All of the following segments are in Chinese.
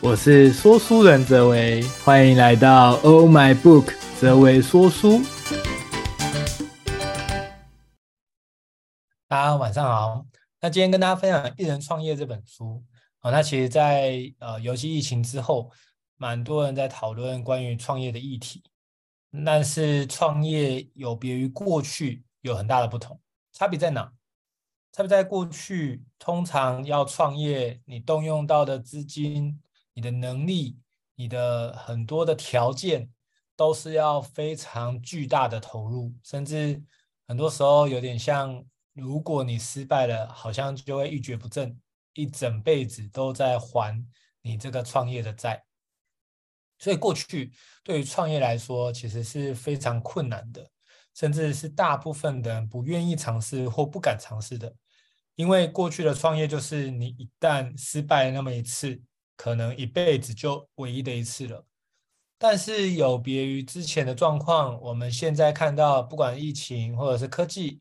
我是说书人泽维，欢迎来到 Oh My Book 泽维说书。大家晚上好，那今天跟大家分享《一人创业》这本书。好，那其实在，在呃，尤其疫情之后，蛮多人在讨论关于创业的议题。但是创业有别于过去，有很大的不同。差别在哪？差别在过去，通常要创业，你动用到的资金。你的能力，你的很多的条件，都是要非常巨大的投入，甚至很多时候有点像，如果你失败了，好像就会一蹶不振，一整辈子都在还你这个创业的债。所以过去对于创业来说，其实是非常困难的，甚至是大部分的人不愿意尝试或不敢尝试的，因为过去的创业就是你一旦失败那么一次。可能一辈子就唯一的一次了，但是有别于之前的状况，我们现在看到，不管疫情或者是科技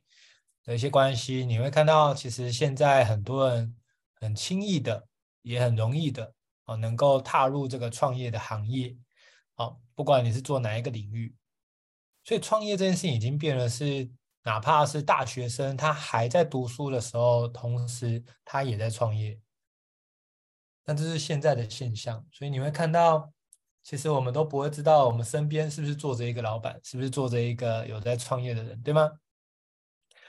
的一些关系，你会看到，其实现在很多人很轻易的，也很容易的，哦，能够踏入这个创业的行业，哦，不管你是做哪一个领域，所以创业这件事情已经变了，是哪怕是大学生，他还在读书的时候，同时他也在创业。那这是现在的现象，所以你会看到，其实我们都不会知道我们身边是不是坐着一个老板，是不是坐着一个有在创业的人，对吗？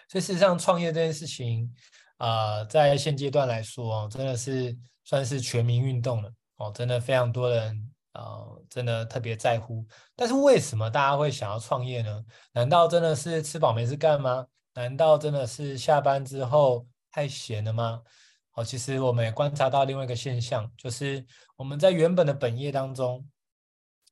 所以事实上，创业这件事情，啊、在现阶段来说，真的是算是全民运动了哦，真的非常多人啊、真的特别在乎。但是为什么大家会想要创业呢？难道真的是吃饱没事干吗？难道真的是下班之后太闲了吗？哦，其实我们也观察到另外一个现象，就是我们在原本的本业当中，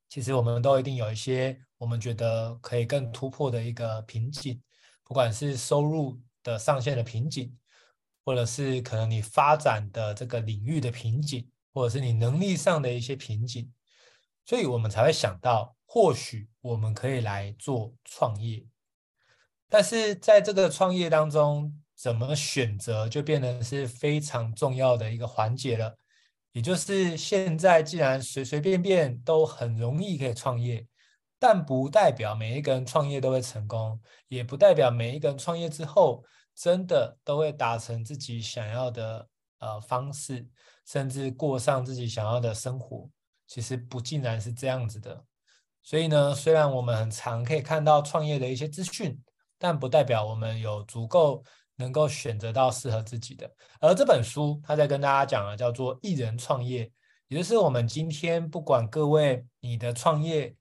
其实我们都一定有一些我们觉得可以更突破的一个瓶颈，不管是收入的上限的瓶颈，或者是可能你发展的这个领域的瓶颈，或者是你能力上的一些瓶颈，所以我们才会想到，或许我们可以来做创业。但是在这个创业当中，怎么选择就变得是非常重要的一个环节了。也就是现在，既然随随便便都很容易可以创业，但不代表每一个人创业都会成功，也不代表每一个人创业之后真的都会达成自己想要的呃方式，甚至过上自己想要的生活。其实不尽然是这样子的。所以呢，虽然我们很常可以看到创业的一些资讯，但不代表我们有足够。能够选择到适合自己的，而这本书他在跟大家讲了叫做“一人创业”，也就是我们今天不管各位你的创业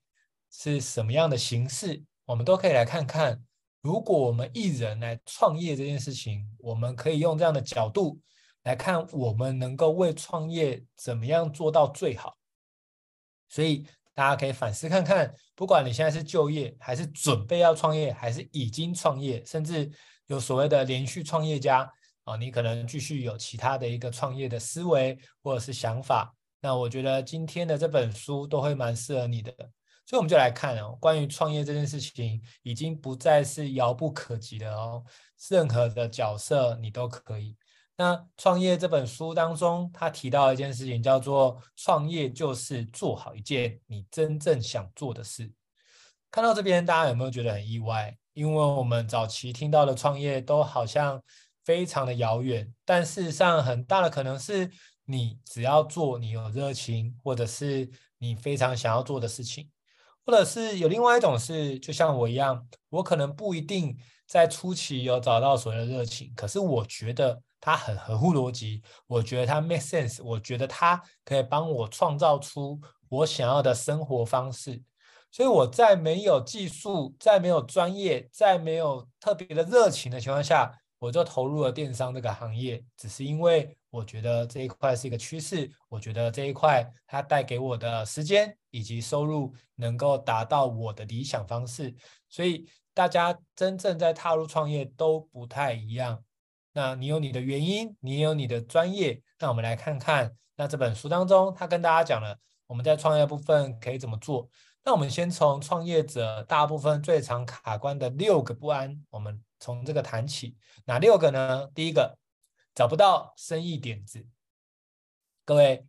是什么样的形式，我们都可以来看看，如果我们一人来创业这件事情，我们可以用这样的角度来看，我们能够为创业怎么样做到最好。所以大家可以反思看看，不管你现在是就业，还是准备要创业，还是已经创业，甚至。有所谓的连续创业家啊，你可能继续有其他的一个创业的思维或者是想法，那我觉得今天的这本书都会蛮适合你的，所以我们就来看哦，关于创业这件事情，已经不再是遥不可及的哦，任何的角色你都可以。那创业这本书当中，他提到一件事情，叫做创业就是做好一件你真正想做的事。看到这边，大家有没有觉得很意外？因为我们早期听到的创业都好像非常的遥远，但事实上很大的可能是你只要做你有热情，或者是你非常想要做的事情，或者是有另外一种是，就像我一样，我可能不一定在初期有找到所谓的热情，可是我觉得它很合乎逻辑，我觉得它 make sense，我觉得它可以帮我创造出我想要的生活方式。所以我在没有技术、在没有专业、在没有特别的热情的情况下，我就投入了电商这个行业。只是因为我觉得这一块是一个趋势，我觉得这一块它带给我的时间以及收入能够达到我的理想方式。所以大家真正在踏入创业都不太一样。那你有你的原因，你也有你的专业。那我们来看看，那这本书当中，他跟大家讲了我们在创业部分可以怎么做。那我们先从创业者大部分最常卡关的六个不安，我们从这个谈起。哪六个呢？第一个，找不到生意点子。各位，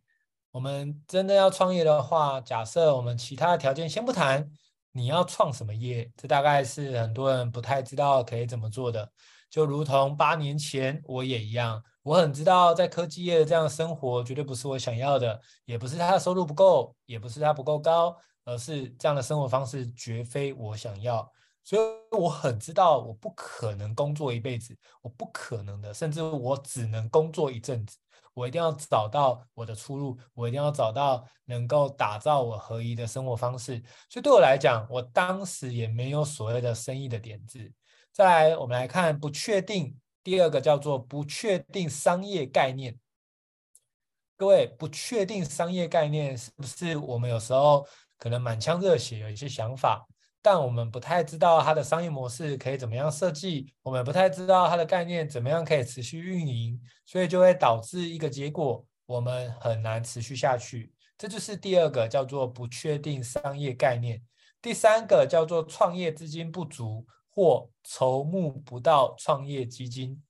我们真的要创业的话，假设我们其他的条件先不谈，你要创什么业？这大概是很多人不太知道可以怎么做的。就如同八年前我也一样，我很知道在科技业这样生活绝对不是我想要的，也不是他的收入不够，也不是他不够高，而是这样的生活方式绝非我想要。所以我很知道我不可能工作一辈子，我不可能的，甚至我只能工作一阵子。我一定要找到我的出路，我一定要找到能够打造我合一的生活方式。所以对我来讲，我当时也没有所谓的生意的点子。再来，我们来看不确定，第二个叫做不确定商业概念。各位，不确定商业概念是不是我们有时候可能满腔热血，有一些想法？但我们不太知道它的商业模式可以怎么样设计，我们不太知道它的概念怎么样可以持续运营，所以就会导致一个结果，我们很难持续下去。这就是第二个叫做不确定商业概念。第三个叫做创业资金不足或筹募不到创业基金，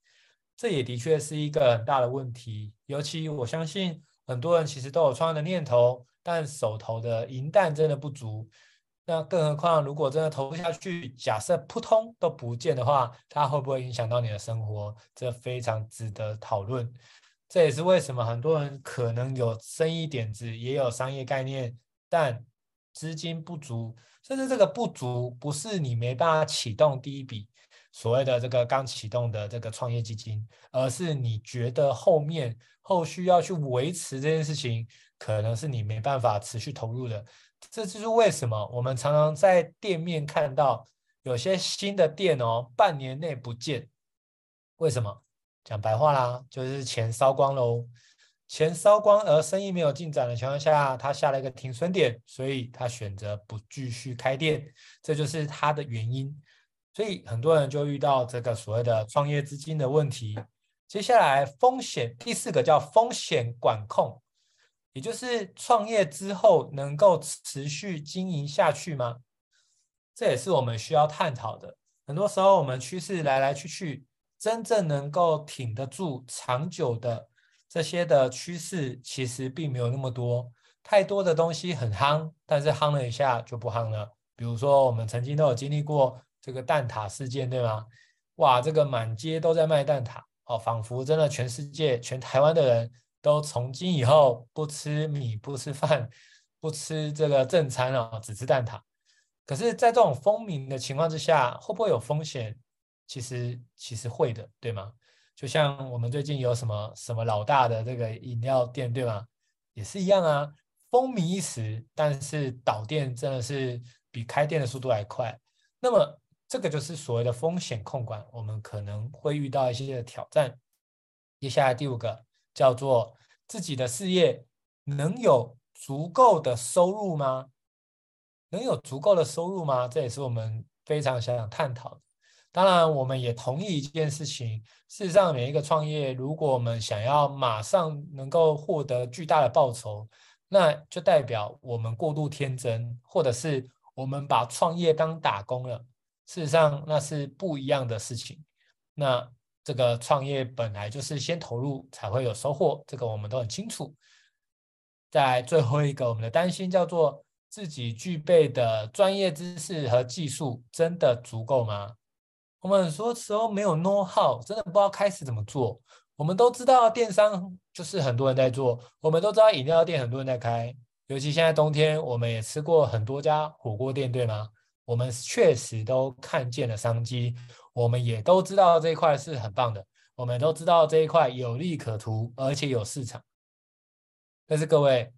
这也的确是一个很大的问题。尤其我相信很多人其实都有创业的念头，但手头的银弹真的不足。那更何况，如果真的投不下去，假设扑通都不见的话，它会不会影响到你的生活？这非常值得讨论。这也是为什么很多人可能有生意点子，也有商业概念，但资金不足，甚至这个不足不是你没办法启动第一笔所谓的这个刚启动的这个创业基金，而是你觉得后面后续要去维持这件事情，可能是你没办法持续投入的。这就是为什么我们常常在店面看到有些新的店哦，半年内不见。为什么？讲白话啦，就是钱烧光喽。钱烧光，而生意没有进展的情况下，他下了一个停损点，所以他选择不继续开店，这就是他的原因。所以很多人就遇到这个所谓的创业资金的问题。接下来风险，第四个叫风险管控。也就是创业之后能够持续经营下去吗？这也是我们需要探讨的。很多时候我们趋势来来去去，真正能够挺得住长久的这些的趋势，其实并没有那么多。太多的东西很夯，但是夯了一下就不夯了。比如说我们曾经都有经历过这个蛋挞事件，对吗？哇，这个满街都在卖蛋挞，哦，仿佛真的全世界、全台湾的人。都从今以后不吃米，不吃饭，不吃这个正餐啊，只吃蛋挞。可是，在这种风靡的情况之下，会不会有风险？其实，其实会的，对吗？就像我们最近有什么什么老大的这个饮料店，对吗？也是一样啊，风靡一时，但是倒店真的是比开店的速度还快。那么，这个就是所谓的风险控管，我们可能会遇到一些挑战。接下来第五个。叫做自己的事业能有足够的收入吗？能有足够的收入吗？这也是我们非常想想探讨的。当然，我们也同意一件事情：事实上，每一个创业，如果我们想要马上能够获得巨大的报酬，那就代表我们过度天真，或者是我们把创业当打工了。事实上，那是不一样的事情。那。这个创业本来就是先投入才会有收获，这个我们都很清楚。在最后一个，我们的担心叫做自己具备的专业知识和技术真的足够吗？我们很多时候没有 know how，真的不知道开始怎么做。我们都知道电商就是很多人在做，我们都知道饮料店很多人在开，尤其现在冬天，我们也吃过很多家火锅店，对吗？我们确实都看见了商机。我们也都知道这一块是很棒的，我们都知道这一块有利可图，而且有市场。但是各位，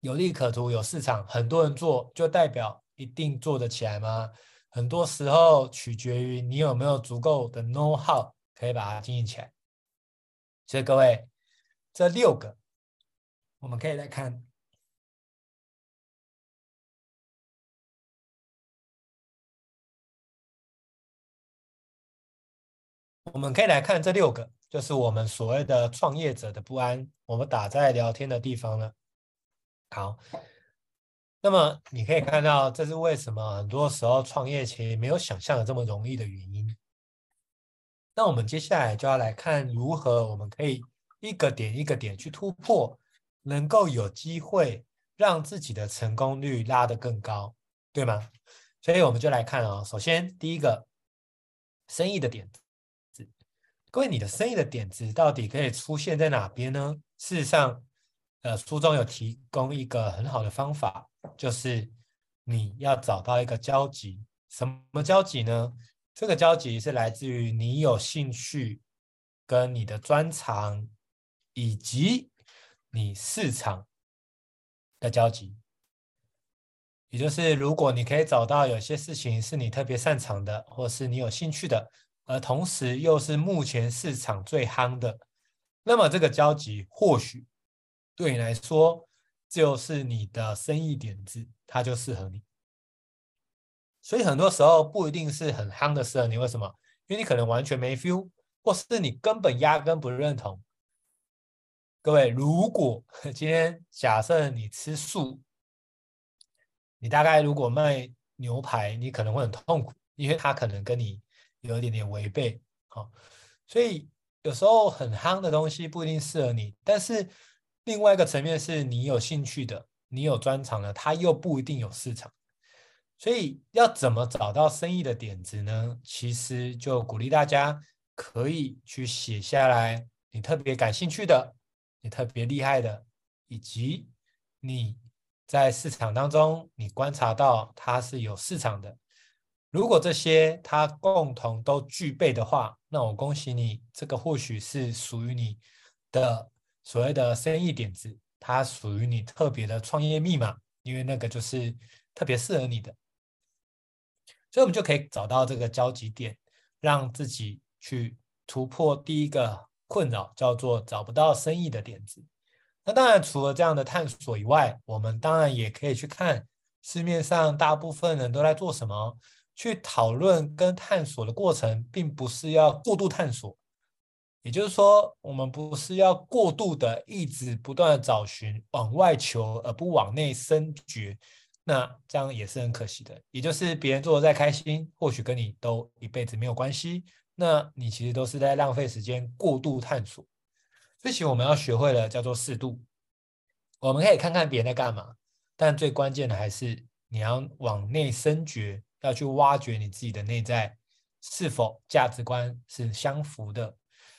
有利可图、有市场，很多人做，就代表一定做得起来吗？很多时候取决于你有没有足够的 know how 可以把它经营起来。所以各位，这六个我们可以来看。我们可以来看这六个，就是我们所谓的创业者的不安。我们打在聊天的地方了。好，那么你可以看到，这是为什么很多时候创业其实没有想象的这么容易的原因。那我们接下来就要来看如何我们可以一个点一个点去突破，能够有机会让自己的成功率拉得更高，对吗？所以我们就来看啊、首先第一个生意的点，各位，你的生意的点子到底可以出现在哪边呢？事实上，呃，书中有提供一个很好的方法，就是你要找到一个交集。什么交集呢？这个交集是来自于你有兴趣跟你的专长，以及你市场的交集。也就是，如果你可以找到有些事情是你特别擅长的，或是你有兴趣的，而同时又是目前市场最夯的，那么这个交集或许对你来说就是你的生意点子，它就适合你。所以很多时候不一定是很夯的适合你，为什么？因为你可能完全没 feel，或是你根本压根不认同。各位，如果 今天假设你吃素。你大概如果卖牛排，你可能会很痛苦，因为它可能跟你有一点点违背，好，所以有时候很夯的东西不一定适合你，但是另外一个层面是你有兴趣的，你有专长的，它又不一定有市场，所以要怎么找到生意的点子呢？其实就鼓励大家可以去写下来，你特别感兴趣的，你特别厉害的，以及你。在市场当中，你观察到它是有市场的。如果这些它共同都具备的话，那我恭喜你，这个或许是属于你的所谓的生意点子，它属于你特别的创业密码，因为那个就是特别适合你的。所以，我们就可以找到这个交集点，让自己去突破第一个困扰，叫做找不到生意的点子。那当然，除了这样的探索以外，我们当然也可以去看市面上大部分人都在做什么，去讨论跟探索的过程，并不是要过度探索。也就是说，我们不是要过度的一直不断的找寻往外求，而不往内深掘。那这样也是很可惜的。也就是别人做的再开心，或许跟你都一辈子没有关系。那你其实都是在浪费时间，过度探索。这些我们要学会了叫做适度。我们可以看看别人在干嘛，但最关键的还是你要往内深掘，要去挖掘你自己的内在是否价值观是相符的。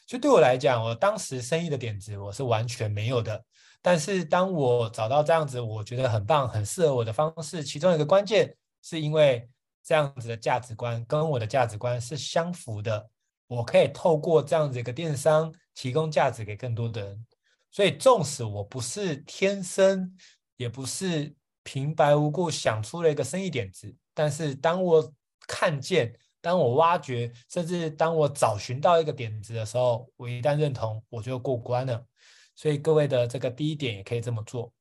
就对我来讲，我当时生意的点子我是完全没有的，但是当我找到这样子我觉得很棒、很适合我的方式，其中一个关键是因为这样子的价值观跟我的价值观是相符的，我可以透过这样子一个电商。提供价值给更多的人，所以纵使我不是天生，也不是平白无故想出了一个生意点子，但是当我看见、当我挖掘，甚至当我找寻到一个点子的时候，我一旦认同，我就过关了。所以各位的这个第一点也可以这么做。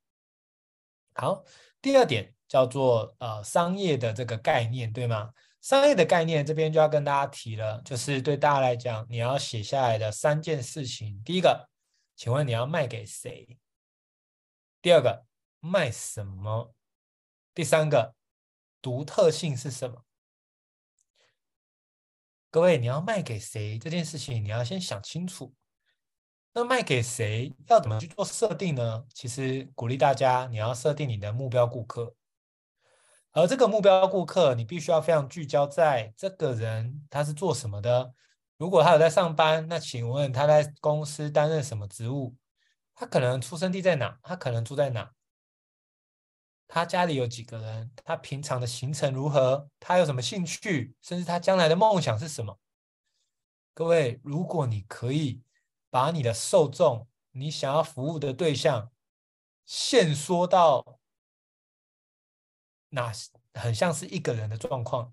好，第二点叫做呃商业的这个概念，对吗？商业的概念这边就要跟大家提了，就是对大家来讲，你要写下来的三件事情。第一个，请问你要卖给谁？第二个，卖什么？第三个，独特性是什么？各位，你要卖给谁这件事情，你要先想清楚。那卖给谁要怎么去做设定呢？其实鼓励大家，你要设定你的目标顾客。而这个目标顾客，你必须要非常聚焦在这个人他是做什么的。如果他有在上班，那请问他在公司担任什么职务？他可能出生地在哪？他可能住在哪？他家里有几个人？他平常的行程如何？他有什么兴趣？甚至他将来的梦想是什么？各位，如果你可以把你的受众，你想要服务的对象，限缩到。那很像是一个人的状况，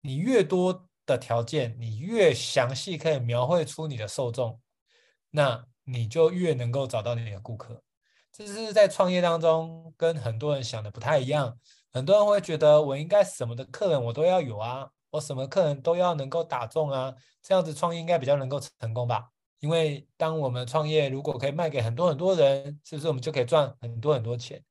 你越多的条件，你越详细可以描绘出你的受众，那你就越能够找到你的顾客。这是在创业当中跟很多人想的不太一样。很多人会觉得我应该什么的客人我都要有啊，我什么客人都要能够打中啊，这样子创业应该比较能够成功吧？因为当我们创业如果可以卖给很多很多人，是不是我们就可以赚很多很多钱？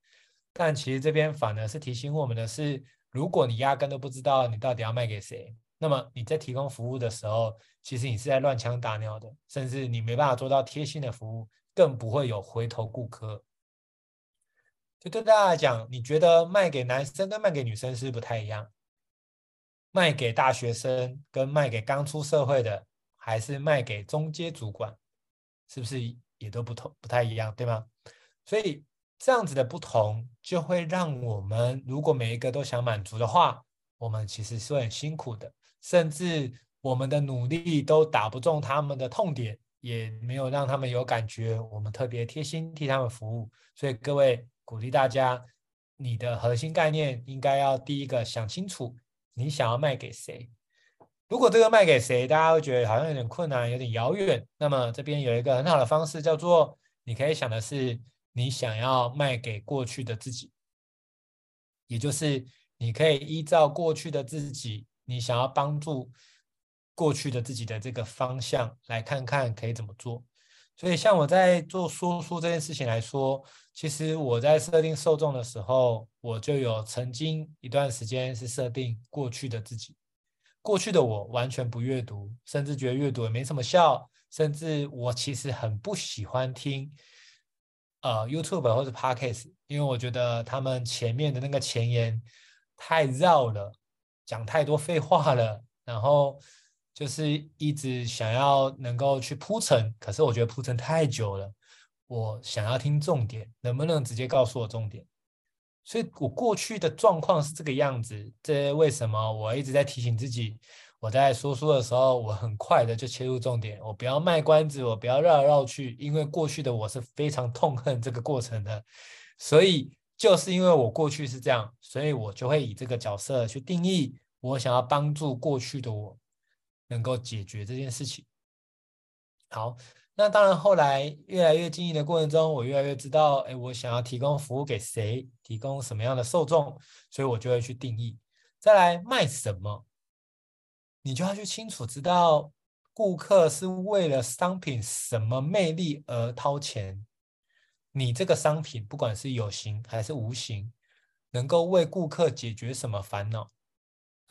但其实这边反而是提醒我们的是，如果你压根都不知道你到底要卖给谁，那么你在提供服务的时候，其实你是在乱枪打鸟的，甚至你没办法做到贴心的服务，更不会有回头顾客。就对大家讲，你觉得卖给男生跟卖给女生是不是不太一样？卖给大学生跟卖给刚出社会的，还是卖给中阶主管，是不是也都不同不太一样，对吗？所以这样子的不同，就会让我们如果每一个都想满足的话，我们其实是很辛苦的，甚至我们的努力都打不中他们的痛点。也没有让他们有感觉，我们特别贴心替他们服务，所以各位鼓励大家，你的核心概念应该要第一个想清楚，你想要卖给谁。如果这个卖给谁，大家会觉得好像有点困难，有点遥远，那么这边有一个很好的方式，叫做你可以想的是，你想要卖给过去的自己，也就是你可以依照过去的自己，你想要帮助。过去的自己的这个方向来看看可以怎么做，所以像我在做说书这件事情来说，其实我在设定受众的时候，我就有曾经一段时间是设定过去的自己，过去的我完全不阅读，甚至觉得阅读也没什么效，甚至我其实很不喜欢听呃 YouTube 或者 Podcast，因为我觉得他们前面的那个前言太绕了，讲太多废话了，然后。就是一直想要能够去铺陈，可是我觉得铺陈太久了。我想要听重点，能不能直接告诉我重点？所以我过去的状况是这个样子。这为什么我一直在提醒自己？我在说书的时候，我很快的就切入重点，我不要卖关子，我不要绕来绕去，因为过去的我是非常痛恨这个过程的。所以就是因为我过去是这样，所以我就会以这个角色去定义，我想要帮助过去的我。能够解决这件事情。好，那当然，后来越来越经营的过程中，我越来越知道，哎，我想要提供服务给谁，提供什么样的受众，所以我就会去定义。再来卖什么，你就要去清楚知道，顾客是为了商品什么魅力而掏钱。你这个商品，不管是有形还是无形，能够为顾客解决什么烦恼？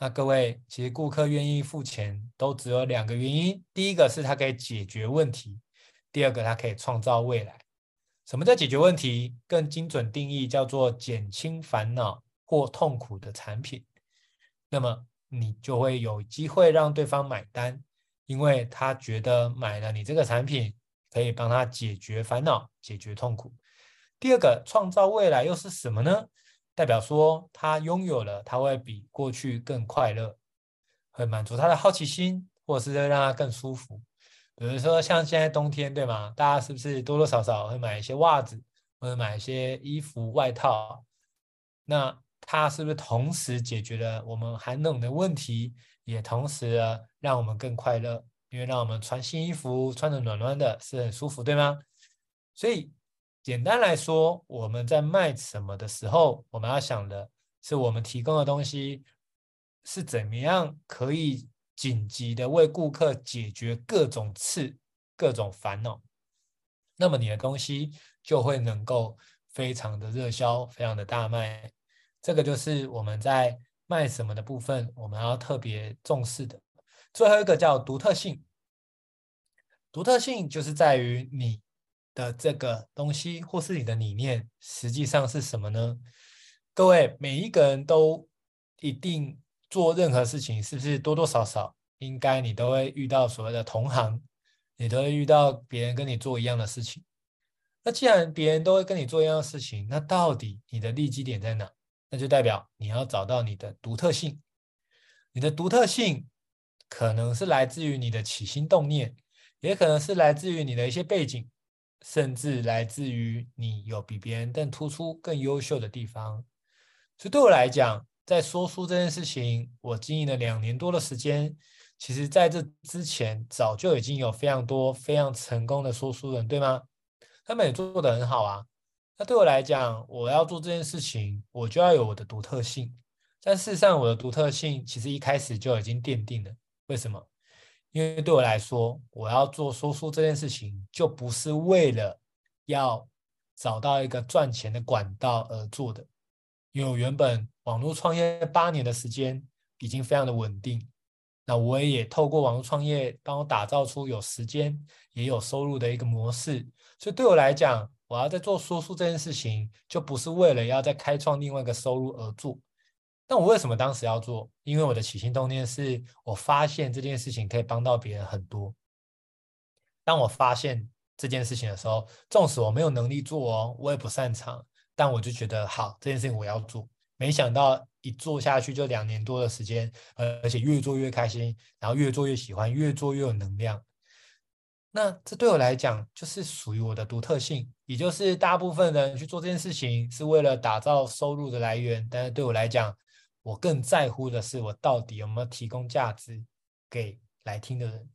那各位，其实顾客愿意付钱都只有两个原因：第一个是他可以解决问题，第二个他可以创造未来。什么叫解决问题？更精准定义叫做减轻烦恼或痛苦的产品。那么你就会有机会让对方买单，因为他觉得买了你这个产品可以帮他解决烦恼、解决痛苦。第二个，创造未来又是什么呢？代表说，他拥有了，他会比过去更快乐，会满足他的好奇心，或者是让他更舒服。比如说，像现在冬天，对吗？大家是不是多多少少会买一些袜子，或者买一些衣服、外套？那它是不是同时解决了我们寒冷的问题，也同时让我们更快乐？因为让我们穿新衣服，穿的暖暖的，是很舒服，对吗？所以。简单来说，我们在卖什么的时候，我们要想的是我们提供的东西是怎么样可以紧急的为顾客解决各种刺、各种烦恼。那么你的东西就会能够非常的热销，非常的大卖。这个就是我们在卖什么的部分，我们要特别重视的。最后一个叫独特性，独特性就是在于你。的这个东西，或是你的理念，实际上是什么呢？各位，每一个人都一定做任何事情，是不是多多少少应该你都会遇到所谓的同行，你都会遇到别人跟你做一样的事情。那既然别人都会跟你做一样的事情，那到底你的利基点在哪？那就代表你要找到你的独特性。你的独特性可能是来自于你的起心动念，也可能是来自于你的一些背景。甚至来自于你有比别人更突出、更优秀的地方。所以对我来讲，在说书这件事情，我经营了两年多的时间。其实，在这之前，早就已经有非常多非常成功的说书人，对吗？他们也做得很好啊。那对我来讲，我要做这件事情，我就要有我的独特性。但事实上，我的独特性其实一开始就已经奠定了。为什么？因为对我来说，我要做说书这件事情，就不是为了要找到一个赚钱的管道而做的。因为我原本网络创业八年的时间已经非常的稳定，那我也透过网络创业，帮我打造出有时间也有收入的一个模式。所以对我来讲，我要在做说书这件事情，就不是为了要再开创另外一个收入而做。那我为什么当时要做？因为我的起心动念是我发现这件事情可以帮到别人很多。当我发现这件事情的时候，纵使我没有能力做哦，我也不擅长，但我就觉得好，这件事情我要做。没想到一做下去就两年多的时间，而且越做越开心，然后越做越喜欢，越做越有能量。那这对我来讲就是属于我的独特性，也就是大部分人去做这件事情是为了打造收入的来源，但是对我来讲，我更在乎的是我到底有没有提供价值给来听的人。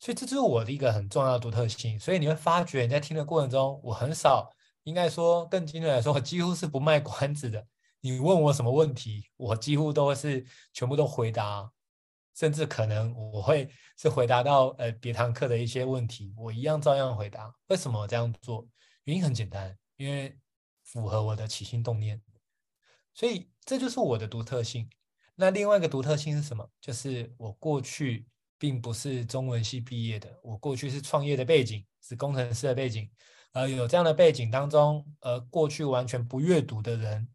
所以这就是我的一个很重要的独特性。所以你会发觉你在听的过程中，我很少，应该说更精准来说，我几乎是不卖关子的。你问我什么问题，我几乎都是全部都回答，甚至可能我会是回答到呃别堂课的一些问题，我一样照样回答。为什么这样做？原因很简单，因为符合我的起心动念。所以这就是我的独特性。那另外一个独特性是什么？就是我过去并不是中文系毕业的，我过去是创业的背景，是工程师的背景。呃，有这样的背景当中，呃，过去完全不阅读的人。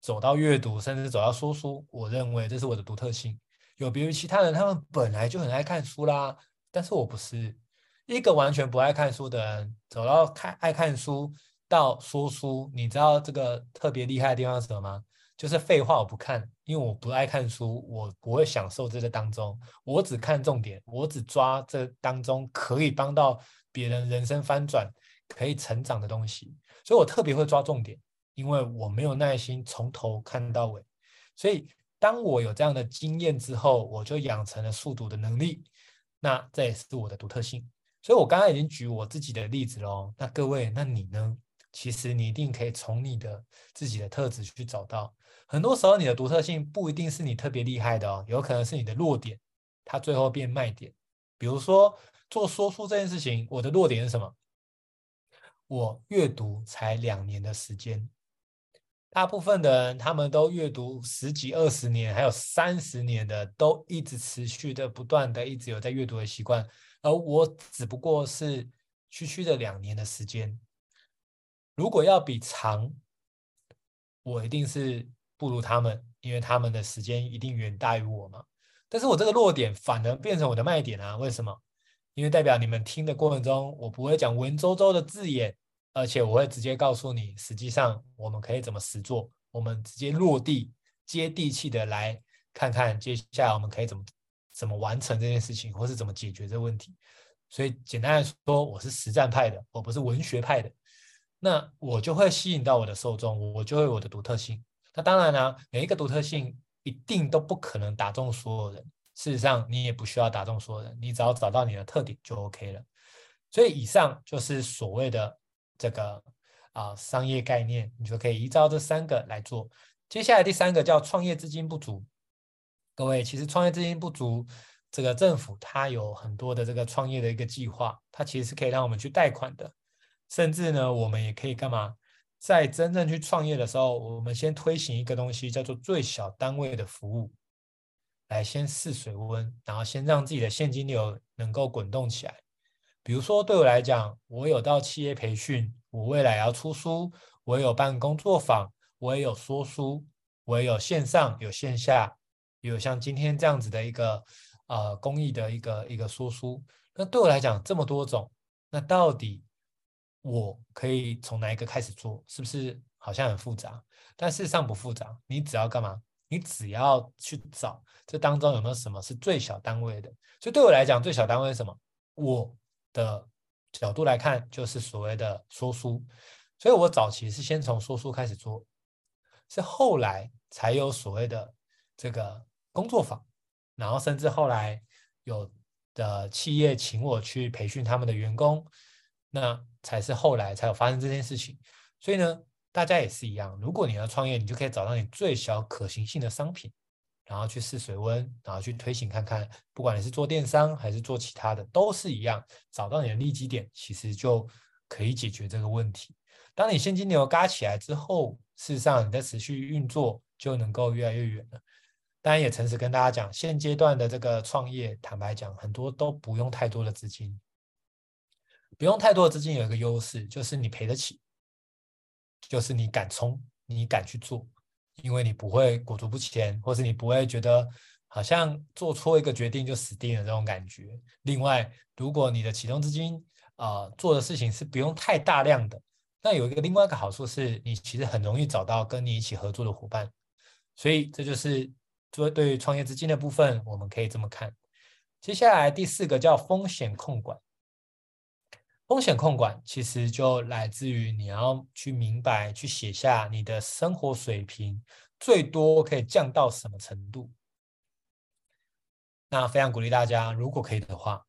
走到阅读，甚至走到说书，我认为这是我的独特性。有别于其他人，他们本来就很爱看书啦，但是我不是一个完全不爱看书的人。走到看爱看书到说书，你知道这个特别厉害的地方是什么吗？就是废话我不看，因为我不爱看书，我不会享受这个当中，我只看重点，我只抓这当中可以帮到别人人生翻转、可以成长的东西，所以我特别会抓重点。因为我没有耐心从头看到尾，所以当我有这样的经验之后，我就养成了速读的能力。那这也是我的独特性。所以我刚刚已经举我自己的例子喽。那各位，那你呢？其实你一定可以从你的自己的特质去找到。很多时候，你的独特性不一定是你特别厉害的哦，有可能是你的弱点，它最后变卖点。比如说做说书这件事情，我的弱点是什么？我阅读才两年的时间。大部分的人，他们都阅读十几、二十年，还有三十年的，都一直持续的、不断的，一直有在阅读的习惯。而我只不过是区区的两年的时间。如果要比长，我一定是不如他们，因为他们的时间一定远大于我嘛。但是我这个弱点反而变成我的卖点啊？为什么？因为代表你们听的过程中，我不会讲文绉绉的字眼。而且我会直接告诉你，实际上我们可以怎么实做，我们直接落地、接地气的来看看，接下来我们可以怎么怎么完成这件事情，或是怎么解决这个问题。所以简单来说，我是实战派的，我不是文学派的。那我就会吸引到我的受众，我就会有我的独特性。那当然呢，每一个独特性一定都不可能打中所有人。事实上，你也不需要打中所有人，你只要找到你的特点就 OK 了。所以以上就是所谓的。这个啊商业概念，你就可以依照这三个来做。接下来第三个叫创业资金不足。各位，其实创业资金不足，这个政府它有很多的这个创业的一个计划，它其实是可以让我们去贷款的。甚至呢，我们也可以干嘛？在真正去创业的时候，我们先推行一个东西，叫做最小单位的服务，来先试水温，然后先让自己的现金流能够滚动起来。比如说，对我来讲，我有到企业培训，我未来要出书，我有办工作坊，我也有说书，我也有线上有线下，有像今天这样子的一个呃公益的一个一个说书。那对我来讲这么多种，那到底我可以从哪一个开始做？是不是好像很复杂？但事实上不复杂，你只要干嘛？你只要去找这当中有没有什么是最小单位的。所以对我来讲，最小单位是什么？我。的角度来看，就是所谓的说书，所以我早期是先从说书开始做，是后来才有所谓的这个工作坊，然后甚至后来有的企业请我去培训他们的员工，那才是后来才有发生这件事情。所以呢，大家也是一样，如果你要创业，你就可以找到你最小可行性的商品。然后去试水温，然后去推行看看，不管你是做电商还是做其他的，都是一样，找到你的利基点，其实就可以解决这个问题。当你现金流嘎起来之后，事实上你在持续运作就能够越来越远了。当然也诚实跟大家讲，现阶段的这个创业，坦白讲，很多都不用太多的资金。不用太多的资金，有一个优势就是你赔得起，就是你敢冲，你敢去做，因为你不会裹足不前，或是你不会觉得好像做错一个决定就死定了这种感觉。另外，如果你的启动资金啊、做的事情是不用太大量的，那有一个另外一个好处是你其实很容易找到跟你一起合作的伙伴。所以这就是做对于创业资金的部分，我们可以这么看。接下来第四个叫风险控管。风险控管其实就来自于你要去明白、去写下你的生活水平最多可以降到什么程度。那非常鼓励大家，如果可以的话，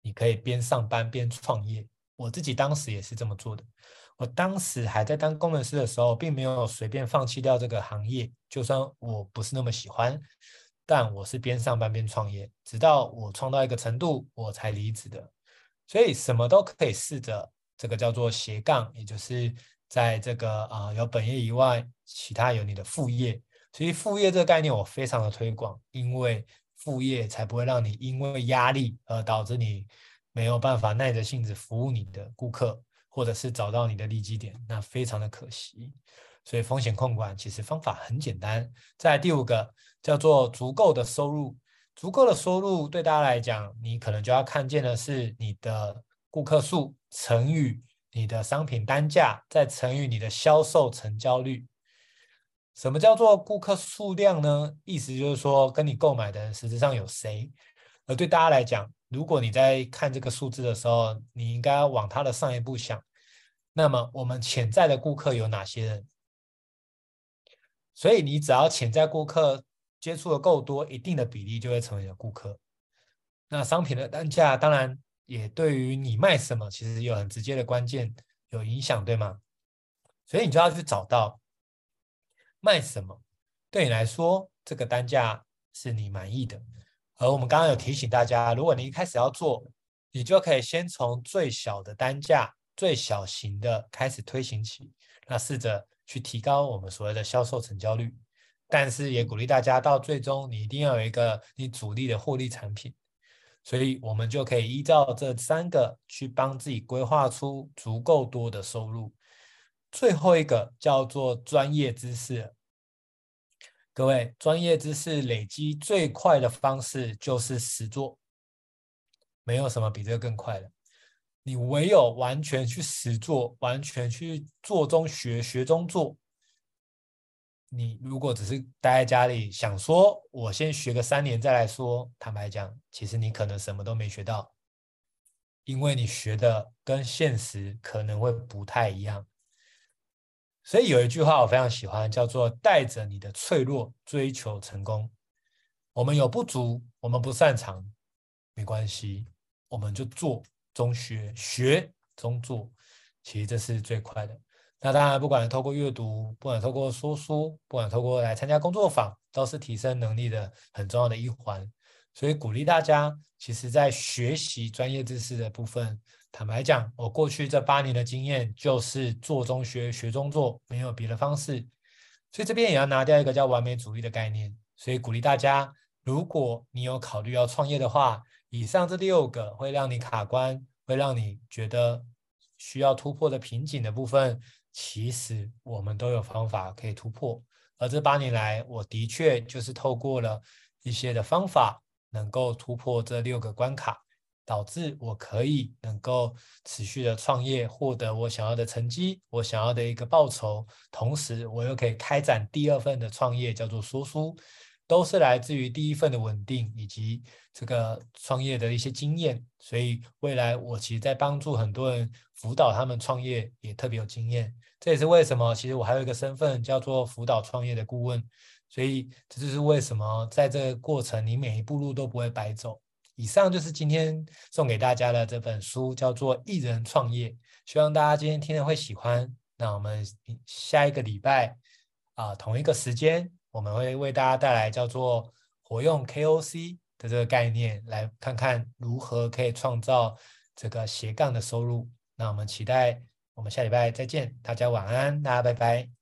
你可以边上班边创业。我自己当时也是这么做的。我当时还在当工程师的时候，并没有随便放弃掉这个行业，就算我不是那么喜欢，但我是边上班边创业，直到我创到一个程度，我才离职的。所以什么都可以试着，这个叫做斜杠，也就是在这个啊、有本业以外，其他有你的副业。所以副业这个概念我非常的推广，因为副业才不会让你因为压力而导致你没有办法耐着性子服务你的顾客，或者是找到你的利基点，那非常的可惜。所以风险控管其实方法很简单。在第五个叫做足够的收入。足够的收入对大家来讲，你可能就要看见的是你的顾客数乘以你的商品单价，再乘以你的销售成交率。什么叫做顾客数量呢？意思就是说，跟你购买的人实质上有谁？而对大家来讲，如果你在看这个数字的时候，你应该往它的上一步想。那么，我们潜在的顾客有哪些人？所以，你只要潜在顾客。接触的够多，一定的比例就会成为你的顾客。那商品的单价当然也对于你卖什么，其实有很直接的关键有影响，对吗？所以你就要去找到卖什么，对你来说这个单价是你满意的。而我们刚刚有提醒大家，如果你一开始要做，你就可以先从最小的单价、最小型的开始推行起，那试着去提高我们所谓的销售成交率。但是也鼓励大家，到最终你一定要有一个你主力的获利产品，所以我们就可以依照这三个去帮自己规划出足够多的收入。最后一个叫做专业知识，各位，专业知识累积最快的方式就是实做，没有什么比这个更快的。你唯有完全去实做，完全去做中学，学中做。你如果只是待在家里想说，我先学个三年再来说，坦白讲，其实你可能什么都没学到，因为你学的跟现实可能会不太一样。所以有一句话我非常喜欢，叫做“带着你的脆弱追求成功”。我们有不足，我们不擅长，没关系，我们就做中学，学中做，其实这是最快的。那当然，不管透过阅读，不管透过说书，不管透过来参加工作坊，都是提升能力的很重要的一环。所以鼓励大家，其实在学习专业知识的部分，坦白讲，我过去这八年的经验就是做中学，学中做，没有别的方式。所以这边也要拿掉一个叫完美主义的概念。所以鼓励大家，如果你有考虑要创业的话，以上这六个会让你卡关，会让你觉得需要突破的瓶颈的部分。其实我们都有方法可以突破，而这八年来，我的确就是透过了一些的方法，能够突破这六个关卡，导致我可以能够持续的创业，获得我想要的成绩，我想要的一个报酬，同时我又可以开展第二份的创业，叫做说书。都是来自于第一份的稳定以及这个创业的一些经验，所以未来我其实在帮助很多人辅导他们创业也特别有经验。这也是为什么，其实我还有一个身份叫做辅导创业的顾问，所以这就是为什么在这个过程你每一步路都不会白走。以上就是今天送给大家的这本书，叫做《一人创业》，希望大家今天听了会喜欢。那我们下一个礼拜啊，同一个时间。我们会为大家带来叫做“活用 KOC” 的这个概念，来看看如何可以创造这个斜杠的收入。那我们期待我们下礼拜再见，大家晚安，大家拜拜。